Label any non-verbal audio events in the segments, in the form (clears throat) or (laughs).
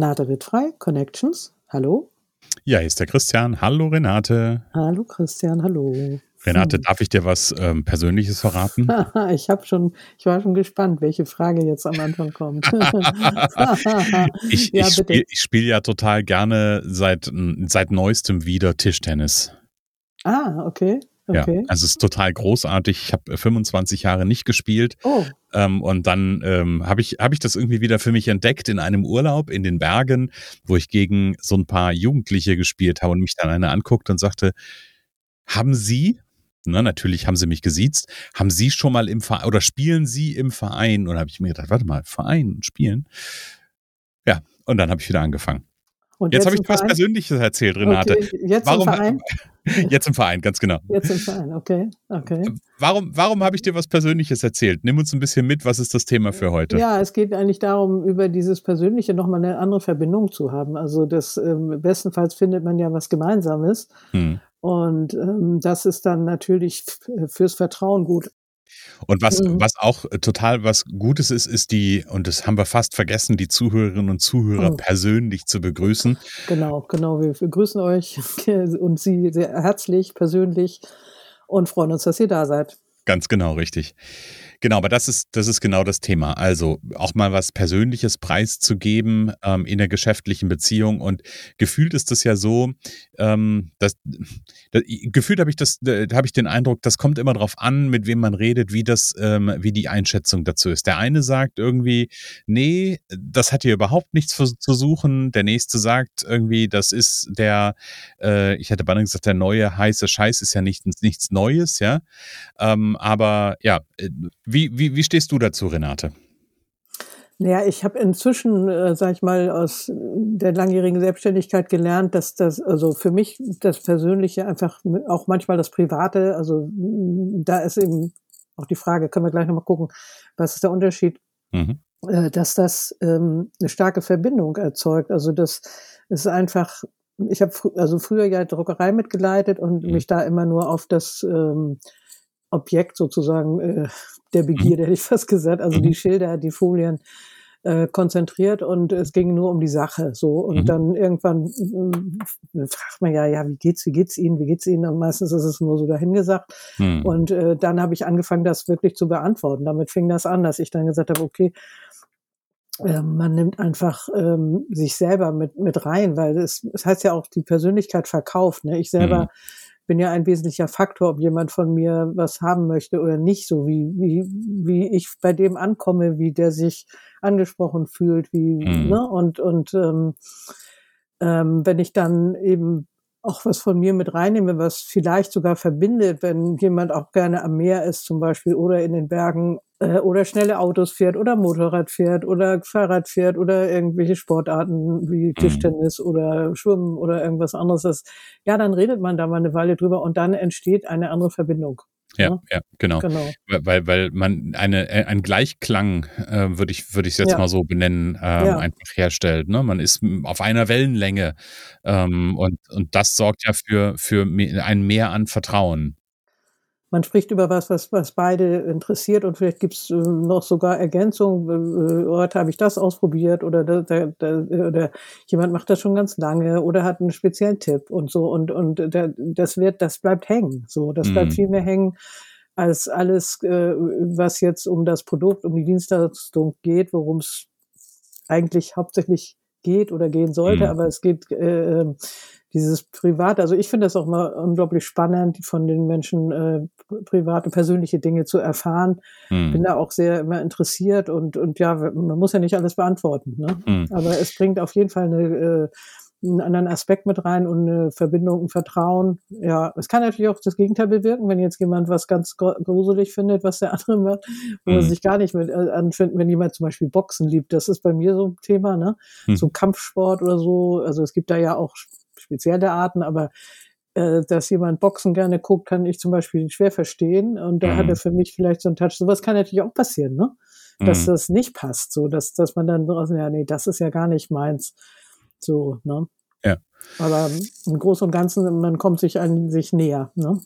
Renate Wittfrei, Connections. Hallo. Ja, hier ist der Christian. Hallo Renate. Hallo Christian, hallo. Renate, darf ich dir was ähm, Persönliches verraten? (laughs) ich habe schon, ich war schon gespannt, welche Frage jetzt am Anfang kommt. (laughs) ich, (laughs) ja, ich spiele spiel ja total gerne seit, seit neuestem wieder Tischtennis. Ah, okay. Okay. Ja, also es ist total großartig. Ich habe 25 Jahre nicht gespielt. Oh. Ähm, und dann ähm, habe ich, hab ich das irgendwie wieder für mich entdeckt in einem Urlaub in den Bergen, wo ich gegen so ein paar Jugendliche gespielt habe und mich dann einer anguckt und sagte, haben Sie, na, natürlich haben sie mich gesiezt, haben Sie schon mal im Verein oder spielen Sie im Verein? Und habe ich mir gedacht, warte mal, Verein spielen? Ja, und dann habe ich wieder angefangen. Und jetzt, jetzt habe ich was Persönliches erzählt, Renate. Okay, jetzt Warum, im Verein? (laughs) Jetzt im Verein, ganz genau. Jetzt im Verein, okay. okay. Warum, warum habe ich dir was Persönliches erzählt? Nimm uns ein bisschen mit, was ist das Thema für heute? Ja, es geht eigentlich darum, über dieses Persönliche nochmal eine andere Verbindung zu haben. Also das ähm, bestenfalls findet man ja was Gemeinsames. Hm. Und ähm, das ist dann natürlich fürs Vertrauen gut. Und was, mhm. was auch äh, total was Gutes ist, ist die, und das haben wir fast vergessen, die Zuhörerinnen und Zuhörer mhm. persönlich zu begrüßen. Genau, genau. Wir begrüßen euch (laughs) und Sie sehr herzlich, persönlich und freuen uns, dass ihr da seid. Ganz genau, richtig. Genau, aber das ist, das ist genau das Thema. Also auch mal was Persönliches preiszugeben ähm, in der geschäftlichen Beziehung. Und gefühlt ist das ja so, ähm, dass, dass gefühlt habe ich das, habe ich den Eindruck, das kommt immer darauf an, mit wem man redet, wie das, ähm, wie die Einschätzung dazu ist. Der eine sagt irgendwie, nee, das hat hier überhaupt nichts zu suchen. Der nächste sagt irgendwie, das ist der, äh, ich hätte beinahe gesagt, der neue heiße Scheiß ist ja nicht, nichts Neues, ja. Ähm, aber ja, äh, wie, wie, wie stehst du dazu, Renate? Naja, ich habe inzwischen, äh, sag ich mal, aus der langjährigen Selbstständigkeit gelernt, dass das, also für mich das Persönliche einfach auch manchmal das Private, also da ist eben auch die Frage, können wir gleich nochmal gucken, was ist der Unterschied, mhm. äh, dass das ähm, eine starke Verbindung erzeugt. Also das ist einfach, ich habe fr also früher ja Druckerei mitgeleitet und mhm. mich da immer nur auf das ähm, Objekt sozusagen äh, der Begierde, mhm. hätte ich fast gesagt, also mhm. die Schilder, die Folien äh, konzentriert und es ging nur um die Sache so und mhm. dann irgendwann äh, fragt man ja ja wie geht's wie geht's Ihnen wie geht's Ihnen und meistens ist es nur so dahingesagt mhm. und äh, dann habe ich angefangen das wirklich zu beantworten damit fing das an dass ich dann gesagt habe okay äh, man nimmt einfach ähm, sich selber mit mit rein weil es, es heißt ja auch die Persönlichkeit verkauft ne ich selber mhm bin ja ein wesentlicher Faktor, ob jemand von mir was haben möchte oder nicht, so wie, wie, wie ich bei dem ankomme, wie der sich angesprochen fühlt, wie, mhm. ne, und, und ähm, ähm, wenn ich dann eben auch was von mir mit reinnehme, was vielleicht sogar verbindet, wenn jemand auch gerne am Meer ist zum Beispiel oder in den Bergen oder schnelle Autos fährt oder Motorrad fährt oder Fahrrad fährt oder irgendwelche Sportarten wie mhm. Tischtennis mhm. oder Schwimmen oder irgendwas anderes ist, ja, dann redet man da mal eine Weile drüber und dann entsteht eine andere Verbindung. Ja, ja, ja genau. genau. Weil, weil man eine, äh, ein Gleichklang, äh, würde ich würde ich jetzt ja. mal so benennen, ähm, ja. einfach herstellt. Ne? Man ist auf einer Wellenlänge ähm, und, und das sorgt ja für, für ein Mehr an Vertrauen man spricht über was, was, was beide interessiert und vielleicht gibt's äh, noch sogar Ergänzungen. Äh, heute habe ich das ausprobiert oder, da, da, da, oder jemand macht das schon ganz lange oder hat einen speziellen Tipp und so und und das wird, das bleibt hängen. So, das bleibt mhm. viel mehr hängen als alles, äh, was jetzt um das Produkt, um die Dienstleistung geht, worum es eigentlich hauptsächlich geht oder gehen sollte, mhm. aber es geht äh, dieses Private, also ich finde das auch mal unglaublich spannend, von den Menschen äh, private, persönliche Dinge zu erfahren. Hm. Bin da auch sehr immer interessiert und, und ja, man muss ja nicht alles beantworten. Ne? Hm. Aber es bringt auf jeden Fall eine, äh, einen anderen Aspekt mit rein und eine Verbindung, ein Vertrauen. Ja, es kann natürlich auch das Gegenteil bewirken, wenn jetzt jemand was ganz gruselig findet, was der (laughs) andere macht, wo er hm. sich gar nicht mit äh, anfindet, wenn jemand zum Beispiel Boxen liebt. Das ist bei mir so ein Thema, ne? Hm. So Kampfsport oder so. Also es gibt da ja auch spezielle Arten, aber äh, dass jemand Boxen gerne guckt, kann ich zum Beispiel schwer verstehen. Und da mhm. hat er für mich vielleicht so einen Touch. Sowas kann natürlich auch passieren, ne? Dass mhm. das nicht passt, so dass, dass man dann draußen, ja, nee, das ist ja gar nicht meins. So, ne? Ja. Aber im Großen und Ganzen, man kommt sich an sich näher, ne?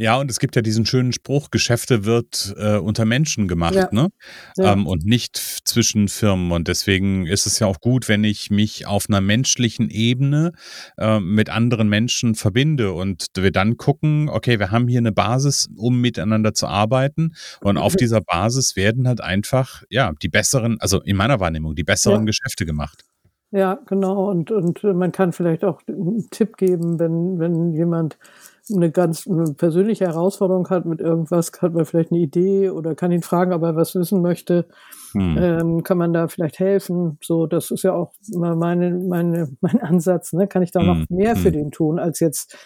Ja, und es gibt ja diesen schönen Spruch, Geschäfte wird äh, unter Menschen gemacht, ja. ne? Ja. Ähm, und nicht zwischen Firmen. Und deswegen ist es ja auch gut, wenn ich mich auf einer menschlichen Ebene äh, mit anderen Menschen verbinde und wir dann gucken, okay, wir haben hier eine Basis, um miteinander zu arbeiten. Und auf mhm. dieser Basis werden halt einfach, ja, die besseren, also in meiner Wahrnehmung, die besseren ja. Geschäfte gemacht. Ja, genau. Und, und man kann vielleicht auch einen Tipp geben, wenn, wenn jemand eine ganz eine persönliche Herausforderung hat mit irgendwas, hat man vielleicht eine Idee oder kann ihn fragen, ob er was wissen möchte. Hm. Ähm, kann man da vielleicht helfen? So, das ist ja auch meine, meine, (laughs) mein Ansatz. Ne? Kann ich da hm. noch mehr hm. für den tun, als jetzt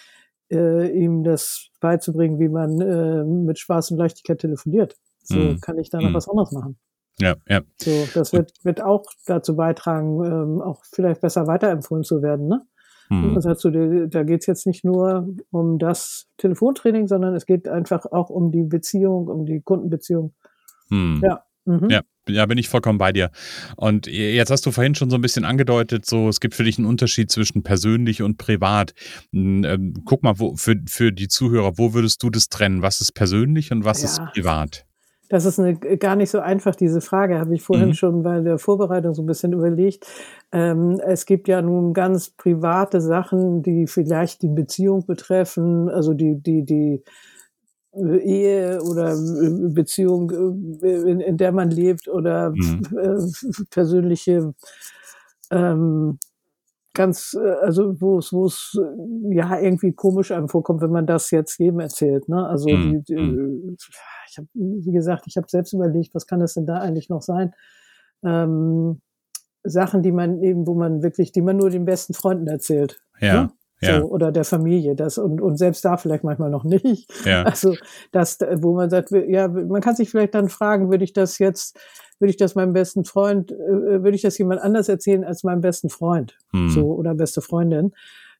äh, ihm das beizubringen, wie man äh, mit Spaß und Leichtigkeit telefoniert? So hm. kann ich da noch hm. was anderes machen. Ja, ja. So, das wird, wird auch dazu beitragen, ähm, auch vielleicht besser weiterempfohlen zu werden, ne? Hm. Das heißt, da geht es jetzt nicht nur um das Telefontraining, sondern es geht einfach auch um die Beziehung, um die Kundenbeziehung. Hm. Ja. Mhm. Ja, ja, bin ich vollkommen bei dir. Und jetzt hast du vorhin schon so ein bisschen angedeutet, so es gibt für dich einen Unterschied zwischen persönlich und privat. Ähm, guck mal, wo, für, für die Zuhörer, wo würdest du das trennen? Was ist persönlich und was ja. ist privat? Das ist eine, gar nicht so einfach, diese Frage, habe ich vorhin mhm. schon bei der Vorbereitung so ein bisschen überlegt. Ähm, es gibt ja nun ganz private Sachen, die vielleicht die Beziehung betreffen, also die, die, die äh, Ehe oder äh, Beziehung, äh, in, in der man lebt oder mhm. persönliche ähm, ganz, also wo es, wo es ja irgendwie komisch einem vorkommt, wenn man das jetzt jedem erzählt. Ne? Also mhm. die, die, mhm ich habe, wie gesagt, ich habe selbst überlegt, was kann das denn da eigentlich noch sein? Ähm, Sachen, die man eben, wo man wirklich, die man nur den besten Freunden erzählt. Ja. Ne? Ja. So, oder der Familie, das und, und selbst da vielleicht manchmal noch nicht. Ja. (laughs) Also das, wo man sagt, ja, man kann sich vielleicht dann fragen, würde ich das jetzt, würde ich das meinem besten Freund, äh, würde ich das jemand anders erzählen als meinem besten Freund, hm. so oder beste Freundin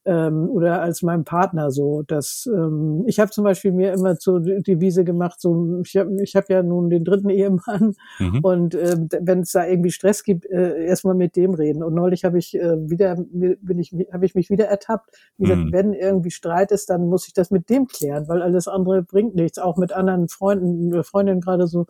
ähm, oder als meinem Partner so. Dass ähm, ich habe zum Beispiel mir immer so die Wiese gemacht, so ich habe ich hab ja nun den dritten Ehemann mhm. und äh, wenn es da irgendwie Stress gibt, äh, erstmal mit dem reden. Und neulich habe ich äh, wieder bin ich habe ich mich wieder ertappt. Wie gesagt, mhm. wenn irgendwie Streit ist, dann muss ich das mit dem klären, weil alles andere bringt nichts. Auch mit anderen Freunden, Freundinnen gerade so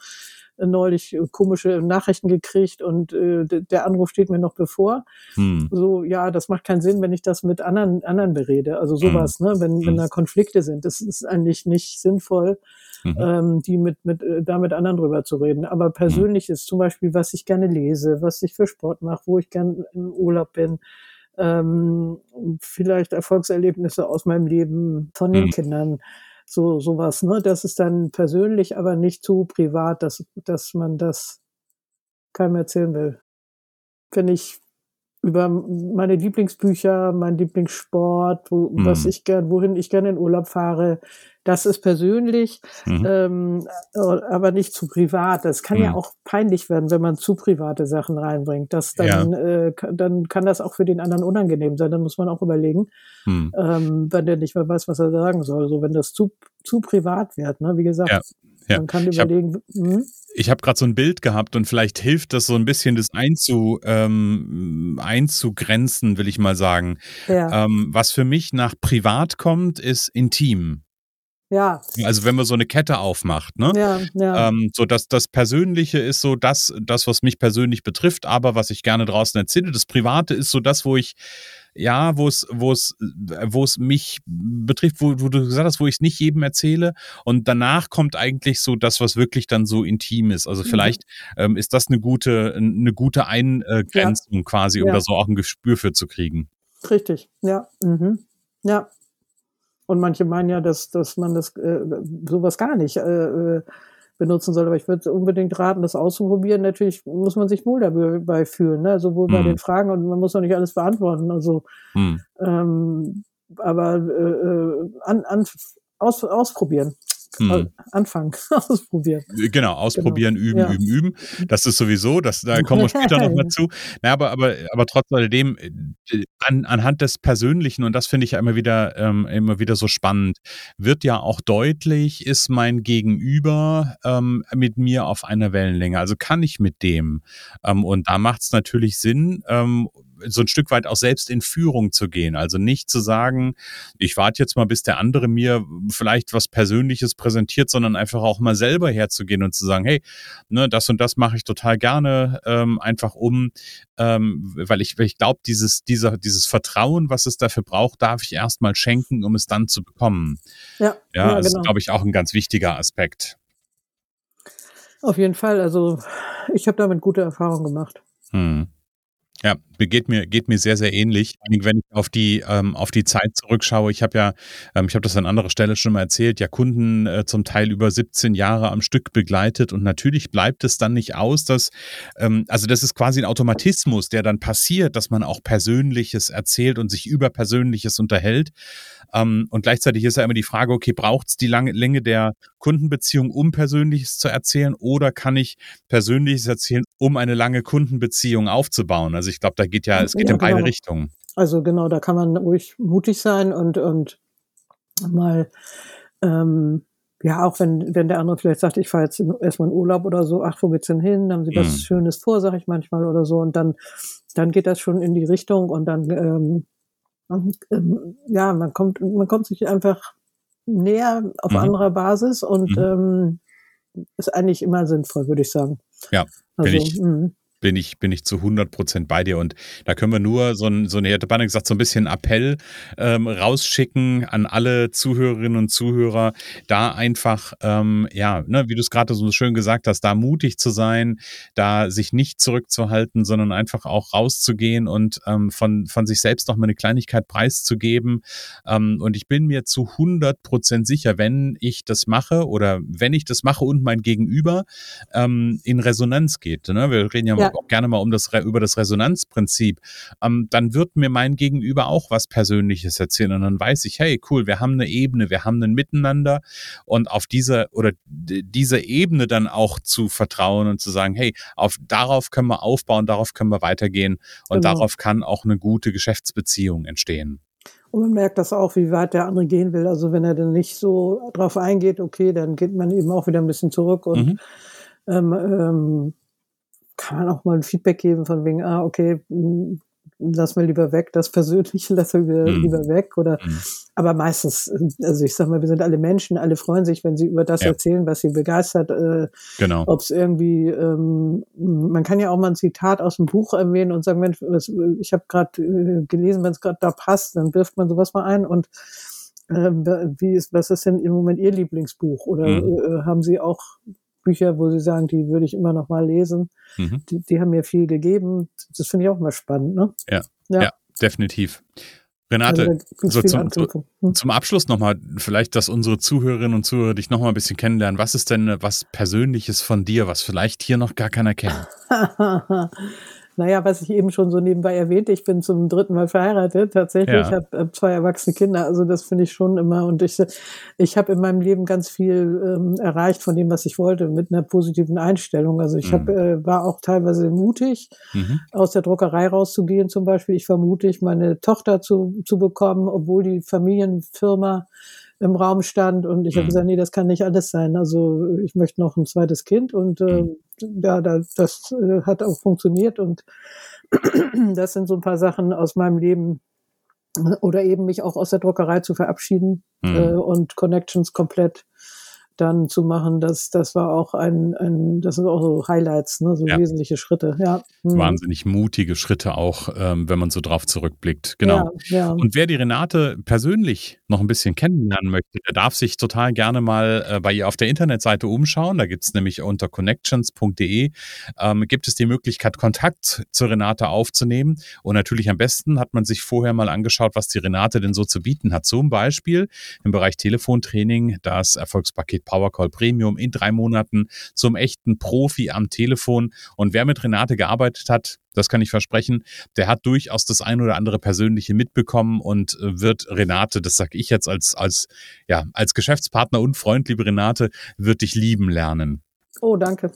neulich komische Nachrichten gekriegt und äh, der Anruf steht mir noch bevor. Hm. So, ja, das macht keinen Sinn, wenn ich das mit anderen, anderen berede. Also sowas, hm. ne, wenn, wenn hm. da Konflikte sind. Das ist eigentlich nicht sinnvoll, mhm. ähm, die mit, mit, äh, da mit anderen drüber zu reden. Aber hm. persönlich ist zum Beispiel, was ich gerne lese, was ich für Sport mache, wo ich gerne im Urlaub bin, ähm, vielleicht Erfolgserlebnisse aus meinem Leben von den mhm. Kindern so sowas, ne? Das ist dann persönlich, aber nicht zu privat, dass, dass man das keinem erzählen will. Wenn ich über meine Lieblingsbücher, mein Lieblingssport, wo, mhm. was ich gern, wohin ich gerne in Urlaub fahre, das ist persönlich, mhm. ähm, aber nicht zu privat. Das kann mhm. ja auch peinlich werden, wenn man zu private Sachen reinbringt. Das dann, ja. äh, dann kann das auch für den anderen unangenehm sein. Dann muss man auch überlegen, mhm. ähm, wenn der nicht mehr weiß, was er sagen soll. So, wenn das zu, zu privat wird, ne? Wie gesagt, ja. Ja. Man kann überlegen. Hm? Ich habe hab gerade so ein Bild gehabt und vielleicht hilft das so ein bisschen, das einzu, ähm, einzugrenzen, will ich mal sagen. Ja. Ähm, was für mich nach privat kommt, ist intim. Ja. Also wenn man so eine Kette aufmacht, ne? Ja, ja. Ähm, so dass das Persönliche ist so das, das, was mich persönlich betrifft, aber was ich gerne draußen erzähle. Das Private ist so das, wo ich ja, wo es, wo es, wo es mich betrifft, wo, wo du gesagt hast, wo ich es nicht jedem erzähle. Und danach kommt eigentlich so das, was wirklich dann so intim ist. Also mhm. vielleicht ähm, ist das eine gute, eine gute Eingrenzung ja. quasi, um ja. da so auch ein Gespür für zu kriegen. Richtig, ja. Mhm. Ja. Und manche meinen ja, dass, dass man das äh, sowas gar nicht äh, äh benutzen soll. Aber ich würde unbedingt raten, das auszuprobieren. Natürlich muss man sich wohl dabei fühlen, ne? sowohl bei hm. den Fragen und man muss auch nicht alles beantworten. Also, hm. ähm, aber äh, äh an, an, aus, ausprobieren. Hm. Anfangen, (laughs) ausprobieren. Genau, genau. ausprobieren, genau. üben, ja. üben, üben. Das ist sowieso, das, da (laughs) kommen wir später noch mal zu. Na, aber, aber, aber trotz alledem, äh, an, anhand des Persönlichen, und das finde ich ja immer wieder, ähm, immer wieder so spannend, wird ja auch deutlich, ist mein Gegenüber ähm, mit mir auf einer Wellenlänge. Also kann ich mit dem. Ähm, und da macht es natürlich Sinn, ähm, so ein Stück weit auch selbst in Führung zu gehen. Also nicht zu sagen, ich warte jetzt mal, bis der andere mir vielleicht was Persönliches präsentiert, sondern einfach auch mal selber herzugehen und zu sagen, hey, ne, das und das mache ich total gerne, ähm, einfach um, ähm, weil ich, weil ich glaube, dieses, dieser, dieses Vertrauen, was es dafür braucht, darf ich erstmal schenken, um es dann zu bekommen. Ja, ja, ja das genau. ist, glaube ich, auch ein ganz wichtiger Aspekt. Auf jeden Fall. Also ich habe damit gute Erfahrungen gemacht. Hm. Ja, geht mir, geht mir sehr, sehr ähnlich. Wenn ich auf die, ähm, auf die Zeit zurückschaue, ich habe ja, ähm, ich habe das an anderer Stelle schon mal erzählt, ja Kunden äh, zum Teil über 17 Jahre am Stück begleitet und natürlich bleibt es dann nicht aus, dass, ähm, also das ist quasi ein Automatismus, der dann passiert, dass man auch Persönliches erzählt und sich über Persönliches unterhält. Ähm, und gleichzeitig ist ja immer die Frage, okay, braucht es die lange Länge der Kundenbeziehung, um Persönliches zu erzählen, oder kann ich Persönliches erzählen, um eine lange Kundenbeziehung aufzubauen? Also ich glaube, da geht ja, es geht ja, in beide genau. Richtungen. Also genau, da kann man ruhig mutig sein und, und mal ähm, ja, auch wenn, wenn der andere vielleicht sagt, ich fahre jetzt erstmal in Urlaub oder so, ach, wo geht's denn hin? Haben Sie was mhm. Schönes vor, sage ich manchmal oder so. Und dann, dann geht das schon in die Richtung und dann ähm, ähm, ja, man kommt, man kommt sich einfach näher auf mhm. anderer Basis und mhm. ähm, ist eigentlich immer sinnvoll, würde ich sagen. Ja, also, bin ich, mh bin ich, bin ich zu 100 Prozent bei dir. Und da können wir nur so ein, so eine, hätte Banne gesagt, so ein bisschen Appell ähm, rausschicken an alle Zuhörerinnen und Zuhörer, da einfach, ähm, ja, ne, wie du es gerade so schön gesagt hast, da mutig zu sein, da sich nicht zurückzuhalten, sondern einfach auch rauszugehen und ähm, von, von sich selbst noch mal eine Kleinigkeit preiszugeben. Ähm, und ich bin mir zu 100 Prozent sicher, wenn ich das mache oder wenn ich das mache und mein Gegenüber ähm, in Resonanz geht. Ne? Wir reden ja, ja auch gerne mal um das, über das Resonanzprinzip, ähm, dann wird mir mein Gegenüber auch was Persönliches erzählen und dann weiß ich, hey, cool, wir haben eine Ebene, wir haben ein Miteinander und auf dieser oder diese Ebene dann auch zu vertrauen und zu sagen, hey, auf, darauf können wir aufbauen, darauf können wir weitergehen und genau. darauf kann auch eine gute Geschäftsbeziehung entstehen. Und man merkt das auch, wie weit der andere gehen will. Also wenn er dann nicht so drauf eingeht, okay, dann geht man eben auch wieder ein bisschen zurück und mhm. ähm, ähm, kann man auch mal ein Feedback geben von wegen, ah, okay, hm, lass mal lieber weg, das Persönliche (laughs) lass mal mhm. lieber weg oder, mhm. aber meistens, also ich sag mal, wir sind alle Menschen, alle freuen sich, wenn sie über das ja. erzählen, was sie begeistert, äh, genau. ob es irgendwie, ähm, man kann ja auch mal ein Zitat aus dem Buch erwähnen und sagen, Mensch, was, ich habe gerade äh, gelesen, wenn es gerade da passt, dann wirft man sowas mal ein und äh, wie ist, was ist denn im Moment Ihr Lieblingsbuch? Oder mhm. äh, haben Sie auch Bücher, wo sie sagen, die würde ich immer noch mal lesen. Mhm. Die, die, haben mir viel gegeben. Das finde ich auch mal spannend. Ne? Ja, ja. ja definitiv. Renate, also so zum, hm. zum, Abschluss nochmal, vielleicht, dass unsere Zuhörerinnen und Zuhörer dich nochmal ein bisschen kennenlernen. Was ist denn was Persönliches von dir, was vielleicht hier noch gar keiner kennt? (laughs) Naja, was ich eben schon so nebenbei erwähnte, ich bin zum dritten Mal verheiratet. Tatsächlich, ja. ich habe hab zwei erwachsene Kinder. Also das finde ich schon immer. Und ich, ich habe in meinem Leben ganz viel ähm, erreicht von dem, was ich wollte, mit einer positiven Einstellung. Also ich mhm. hab, äh, war auch teilweise mutig, mhm. aus der Druckerei rauszugehen zum Beispiel. Ich war mutig, meine Tochter zu, zu bekommen, obwohl die Familienfirma im Raum stand und ich mhm. habe gesagt, nee, das kann nicht alles sein. Also ich möchte noch ein zweites Kind und äh, mhm. ja, das, das äh, hat auch funktioniert und (clears throat) das sind so ein paar Sachen aus meinem Leben oder eben mich auch aus der Druckerei zu verabschieden mhm. äh, und Connections komplett dann zu machen, das, das war auch ein, ein das sind auch so Highlights, ne, so ja. wesentliche Schritte, ja. Mhm. Wahnsinnig mutige Schritte auch, ähm, wenn man so drauf zurückblickt. Genau. Ja, ja. Und wer die Renate persönlich noch ein bisschen kennenlernen möchte, der darf sich total gerne mal äh, bei ihr auf der Internetseite umschauen. Da gibt es nämlich unter connections.de ähm, gibt es die Möglichkeit, Kontakt zur Renate aufzunehmen. Und natürlich am besten hat man sich vorher mal angeschaut, was die Renate denn so zu bieten hat. Zum Beispiel im Bereich Telefontraining das Erfolgspaket Powercall Premium in drei Monaten zum echten Profi am Telefon. Und wer mit Renate gearbeitet hat, das kann ich versprechen, der hat durchaus das ein oder andere Persönliche mitbekommen und äh, wird Renate, das sage ich jetzt als, als, ja, als Geschäftspartner und Freund, liebe Renate, wird dich lieben lernen. Oh, danke.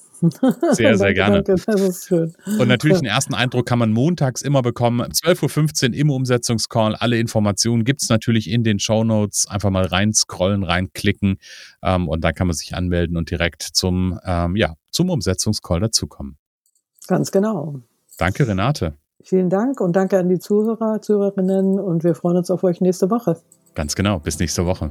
Sehr, sehr gerne. Danke, das ist schön. Und natürlich den ersten Eindruck kann man montags immer bekommen. 12.15 Uhr im Umsetzungscall. Alle Informationen gibt es natürlich in den Show Notes. Einfach mal reinscrollen, reinklicken ähm, und dann kann man sich anmelden und direkt zum, ähm, ja, zum Umsetzungscall dazukommen. Ganz genau. Danke, Renate. Vielen Dank und danke an die Zuhörer, Zuhörerinnen und wir freuen uns auf euch nächste Woche. Ganz genau. Bis nächste Woche.